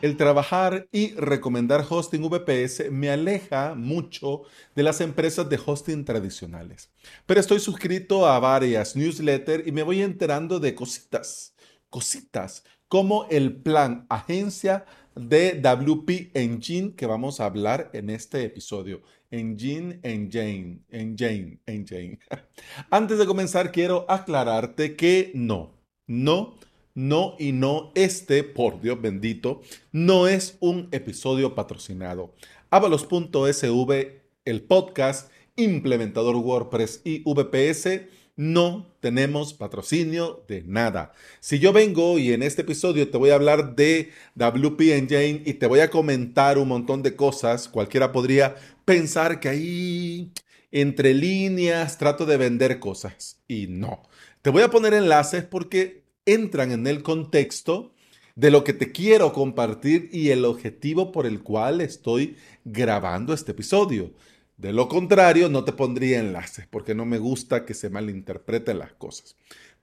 El trabajar y recomendar hosting VPS me aleja mucho de las empresas de hosting tradicionales. Pero estoy suscrito a varias newsletters y me voy enterando de cositas, cositas, como el plan agencia de WP Engine que vamos a hablar en este episodio. Engine, Engine, Engine, Engine. Antes de comenzar, quiero aclararte que no, no no y no, este, por Dios bendito, no es un episodio patrocinado. Avalos.sv, el podcast, implementador WordPress y VPS, no tenemos patrocinio de nada. Si yo vengo y en este episodio te voy a hablar de WP Engine y te voy a comentar un montón de cosas, cualquiera podría pensar que ahí entre líneas trato de vender cosas. Y no. Te voy a poner enlaces porque entran en el contexto de lo que te quiero compartir y el objetivo por el cual estoy grabando este episodio. De lo contrario, no te pondría enlaces porque no me gusta que se malinterpreten las cosas.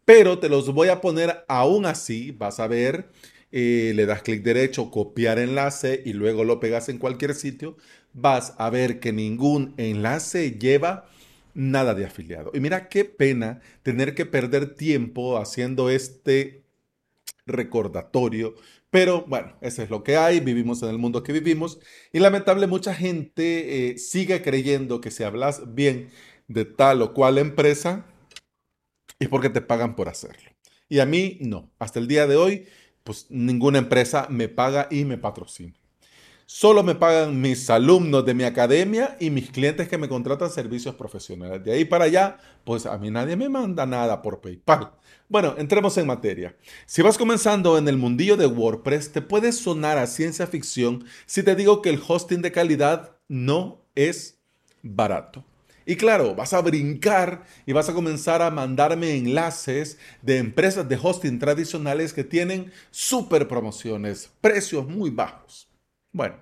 Pero te los voy a poner aún así, vas a ver, eh, le das clic derecho, copiar enlace y luego lo pegas en cualquier sitio, vas a ver que ningún enlace lleva nada de afiliado. Y mira qué pena tener que perder tiempo haciendo este recordatorio. Pero bueno, eso es lo que hay, vivimos en el mundo que vivimos y lamentable mucha gente eh, sigue creyendo que si hablas bien de tal o cual empresa es porque te pagan por hacerlo. Y a mí no, hasta el día de hoy pues ninguna empresa me paga y me patrocina. Solo me pagan mis alumnos de mi academia y mis clientes que me contratan servicios profesionales. De ahí para allá, pues a mí nadie me manda nada por PayPal. Bueno, entremos en materia. Si vas comenzando en el mundillo de WordPress, te puede sonar a ciencia ficción si te digo que el hosting de calidad no es barato. Y claro, vas a brincar y vas a comenzar a mandarme enlaces de empresas de hosting tradicionales que tienen super promociones, precios muy bajos. Bueno,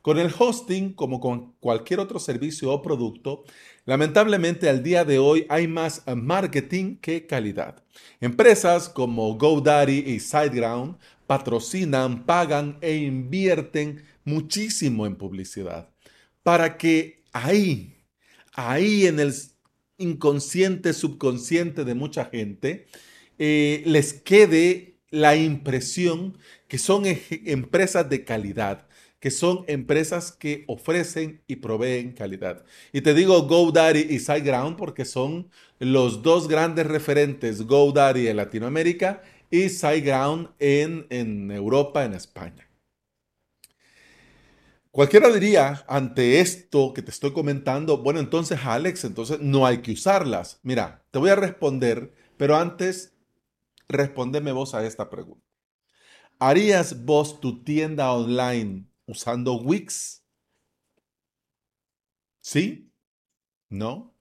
con el hosting, como con cualquier otro servicio o producto, lamentablemente al día de hoy hay más marketing que calidad. Empresas como GoDaddy y SiteGround patrocinan, pagan e invierten muchísimo en publicidad para que ahí, ahí en el inconsciente, subconsciente de mucha gente, eh, les quede la impresión que son empresas de calidad, que son empresas que ofrecen y proveen calidad. Y te digo GoDaddy y SiteGround porque son los dos grandes referentes, GoDaddy en Latinoamérica y SiteGround en, en Europa, en España. Cualquiera diría ante esto que te estoy comentando, bueno, entonces Alex, entonces no hay que usarlas. Mira, te voy a responder, pero antes respóndeme vos a esta pregunta. ¿Harías vos tu tienda online usando Wix? ¿Sí? ¿No?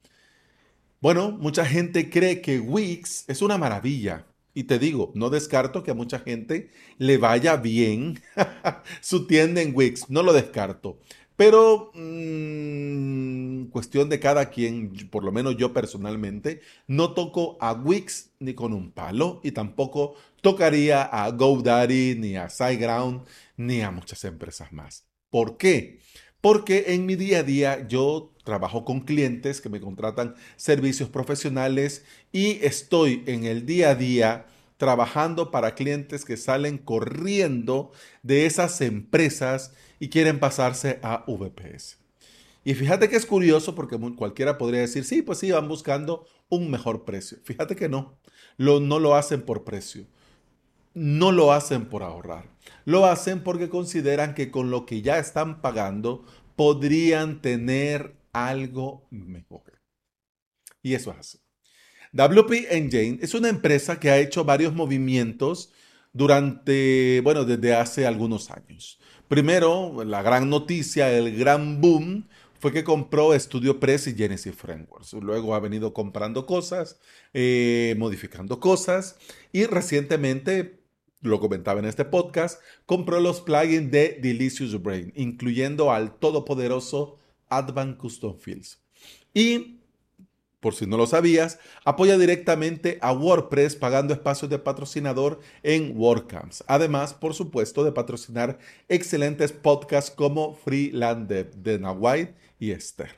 Bueno, mucha gente cree que Wix es una maravilla. Y te digo, no descarto que a mucha gente le vaya bien su tienda en Wix. No lo descarto. Pero mmm, cuestión de cada quien, por lo menos yo personalmente, no toco a Wix ni con un palo y tampoco tocaría a GoDaddy ni a SiteGround ni a muchas empresas más. ¿Por qué? Porque en mi día a día yo trabajo con clientes que me contratan servicios profesionales y estoy en el día a día trabajando para clientes que salen corriendo de esas empresas y quieren pasarse a VPS. Y fíjate que es curioso porque cualquiera podría decir, sí, pues sí, van buscando un mejor precio. Fíjate que no, no lo hacen por precio, no lo hacen por ahorrar, lo hacen porque consideran que con lo que ya están pagando podrían tener algo mejor. Y eso es así. WP Engine es una empresa que ha hecho varios movimientos durante, bueno, desde hace algunos años. Primero, la gran noticia, el gran boom, fue que compró Studio Press y Genesis Frameworks. Luego ha venido comprando cosas, eh, modificando cosas y recientemente, lo comentaba en este podcast, compró los plugins de Delicious Brain, incluyendo al todopoderoso Advanced Custom Fields. Y por si no lo sabías, apoya directamente a WordPress pagando espacios de patrocinador en WordCamps. Además, por supuesto, de patrocinar excelentes podcasts como Freeland de Nawai y Esther.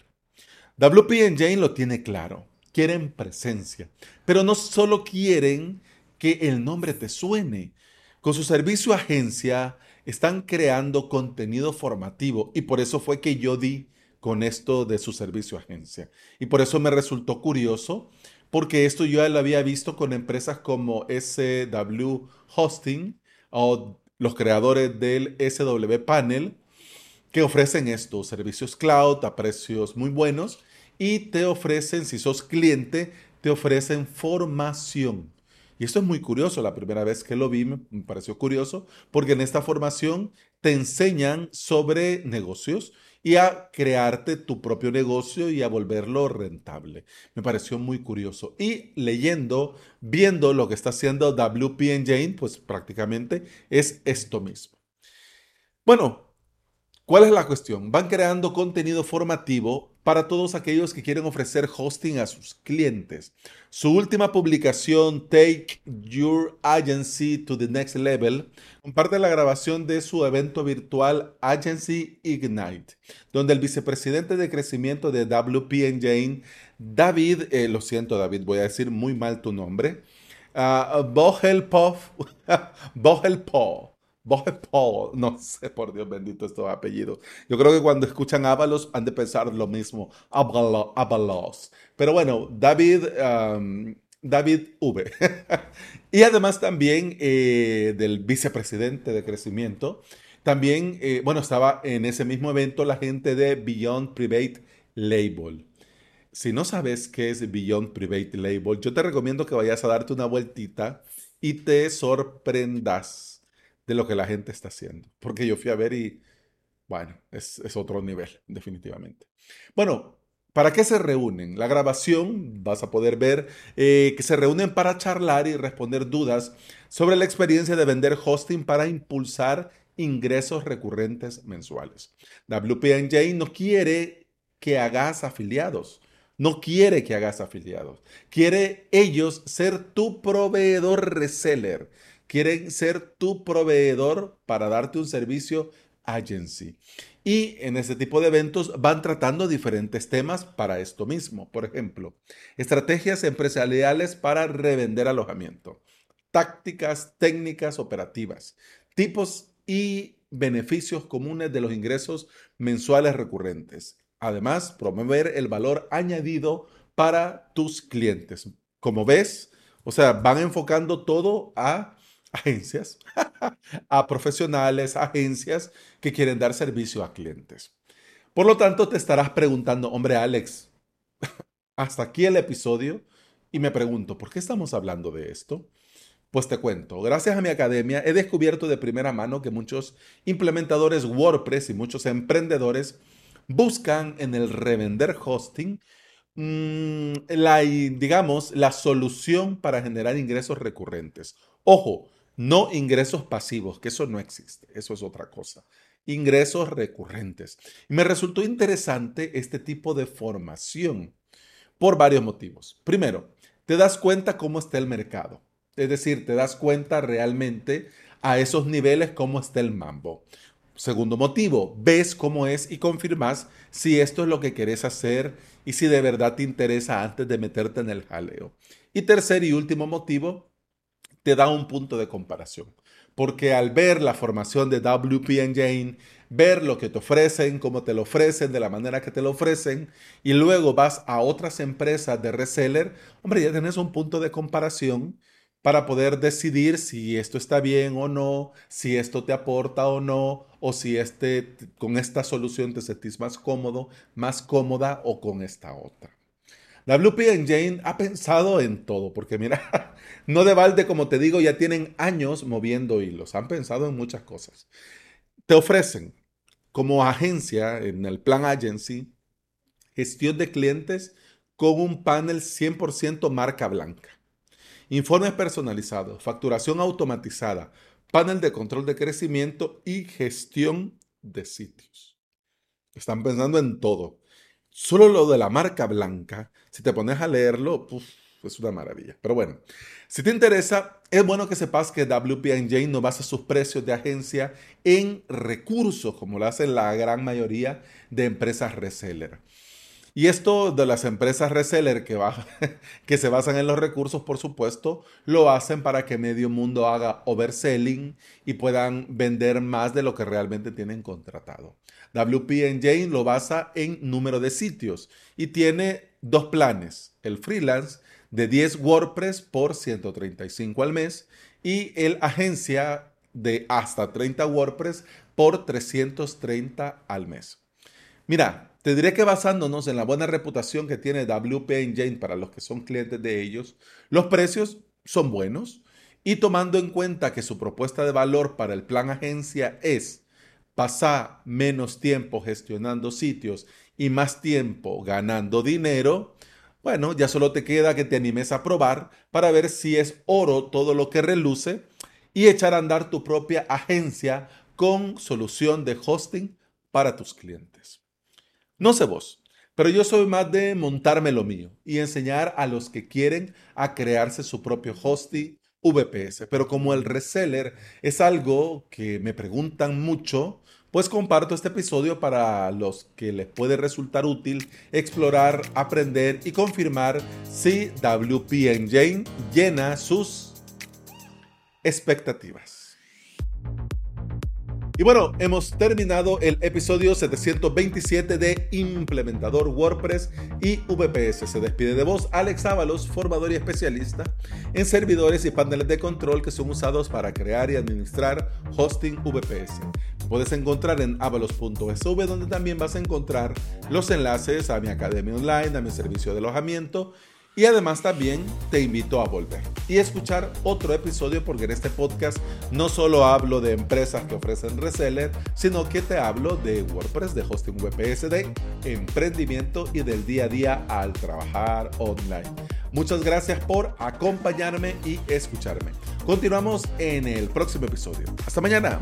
WP Jane lo tiene claro. Quieren presencia, pero no solo quieren que el nombre te suene. Con su servicio agencia están creando contenido formativo y por eso fue que yo di con esto de su servicio agencia. Y por eso me resultó curioso, porque esto yo ya lo había visto con empresas como SW Hosting o los creadores del SW Panel, que ofrecen estos servicios cloud a precios muy buenos y te ofrecen, si sos cliente, te ofrecen formación. Y esto es muy curioso, la primera vez que lo vi me pareció curioso, porque en esta formación te enseñan sobre negocios y a crearte tu propio negocio y a volverlo rentable. Me pareció muy curioso. Y leyendo, viendo lo que está haciendo WP Jane, pues prácticamente es esto mismo. Bueno, ¿cuál es la cuestión? Van creando contenido formativo para todos aquellos que quieren ofrecer hosting a sus clientes. Su última publicación, Take Your Agency to the Next Level, comparte la grabación de su evento virtual Agency Ignite, donde el vicepresidente de crecimiento de WP Jane, David, eh, lo siento David, voy a decir muy mal tu nombre, uh, Bohelpov, Bohelpov, Paul, no sé, por Dios bendito estos apellidos. Yo creo que cuando escuchan Ábalos han de pensar lo mismo, Ábalos. Pero bueno, David, David V. y además también eh, del vicepresidente de crecimiento. También, eh, bueno, estaba en ese mismo evento la gente de Beyond Private Label. Si no sabes qué es Beyond Private Label, yo te recomiendo que vayas a darte una vueltita y te sorprendas de lo que la gente está haciendo. Porque yo fui a ver y, bueno, es, otro nivel, definitivamente. Bueno, ¿Para qué se reúnen? La grabación, vas a poder ver eh, que se reúnen para charlar y responder dudas sobre la experiencia de vender hosting para impulsar ingresos recurrentes mensuales. WPNJ no quiere que hagas afiliados, no quiere que hagas afiliados, quiere ellos ser tu proveedor reseller quieren ser tu proveedor para darte un servicio agency. Y en ese tipo de eventos van tratando diferentes temas para esto mismo. Por ejemplo, estrategias empresariales para revender alojamiento, tácticas técnicas operativas, tipos y beneficios comunes de los ingresos mensuales recurrentes. Además, promover el valor añadido para tus clientes. Como ves, o sea, van enfocando todo a agencias, a profesionales, agencias que quieren dar servicio a clientes. Por lo tanto, te estarás preguntando, hombre Alex, hasta aquí el episodio y me pregunto, ¿por qué estamos hablando de esto? Pues te cuento, gracias a mi academia he descubierto de primera mano que muchos implementadores WordPress y muchos emprendedores buscan en el revender hosting mm, la, digamos, la solución para generar ingresos recurrentes. Ojo, no ingresos pasivos, que eso no existe, eso es otra cosa. Ingresos recurrentes. Me resultó interesante este tipo de formación por varios motivos. Primero, te das cuenta cómo está el mercado. Es decir, te das cuenta realmente a esos niveles cómo está el mambo. Segundo motivo, ves cómo es y confirmas si esto es lo que querés hacer y si de verdad te interesa antes de meterte en el jaleo. Y tercer y último motivo, te da un punto de comparación. Porque al ver la formación de WP Jane, ver lo que te ofrecen, cómo te lo ofrecen, de la manera que te lo ofrecen, y luego vas a otras empresas de reseller, hombre, ya tienes un punto de comparación para poder decidir si esto está bien o no, si esto te aporta o no, o si este, con esta solución te sentís más cómodo, más cómoda o con esta otra. WP Jane ha pensado en todo, porque mira, no de balde, como te digo, ya tienen años moviendo hilos, han pensado en muchas cosas. Te ofrecen como agencia en el plan agency gestión de clientes con un panel 100% marca blanca, informes personalizados, facturación automatizada, panel de control de crecimiento y gestión de sitios. Están pensando en todo Solo lo de la marca blanca, si te pones a leerlo, es una maravilla. Pero bueno, si te interesa, es bueno que sepas que WP&J no basa sus precios de agencia en recursos, como lo hacen la gran mayoría de empresas reseller. Y esto de las empresas reseller que, que se basan en los recursos, por supuesto, lo hacen para que medio mundo haga overselling y puedan vender más de lo que realmente tienen contratado. WP lo basa en número de sitios y tiene dos planes, el freelance de 10 WordPress por 135 al mes y el agencia de hasta 30 WordPress por 330 al mes. Mira, te diré que basándonos en la buena reputación que tiene WP Engine para los que son clientes de ellos, los precios son buenos y tomando en cuenta que su propuesta de valor para el plan agencia es pasar menos tiempo gestionando sitios y más tiempo ganando dinero, bueno, ya solo te queda que te animes a probar para ver si es oro todo lo que reluce y echar a andar tu propia agencia con solución de hosting para tus clientes. No sé vos, pero yo soy más de montarme lo mío y enseñar a los que quieren a crearse su propio hosting VPS. Pero como el reseller es algo que me preguntan mucho, pues comparto este episodio para los que les puede resultar útil explorar, aprender y confirmar si WP Engine llena sus expectativas. Y bueno, hemos terminado el episodio 727 de Implementador WordPress y VPS. Se despide de vos Alex Ábalos, formador y especialista en servidores y paneles de control que son usados para crear y administrar hosting VPS. Puedes encontrar en avalos.sv donde también vas a encontrar los enlaces a mi academia online, a mi servicio de alojamiento y además también te invito a volver y escuchar otro episodio porque en este podcast no solo hablo de empresas que ofrecen reseller, sino que te hablo de WordPress, de hosting VPS, de emprendimiento y del día a día al trabajar online. Muchas gracias por acompañarme y escucharme. Continuamos en el próximo episodio. Hasta mañana.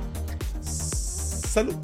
Salud.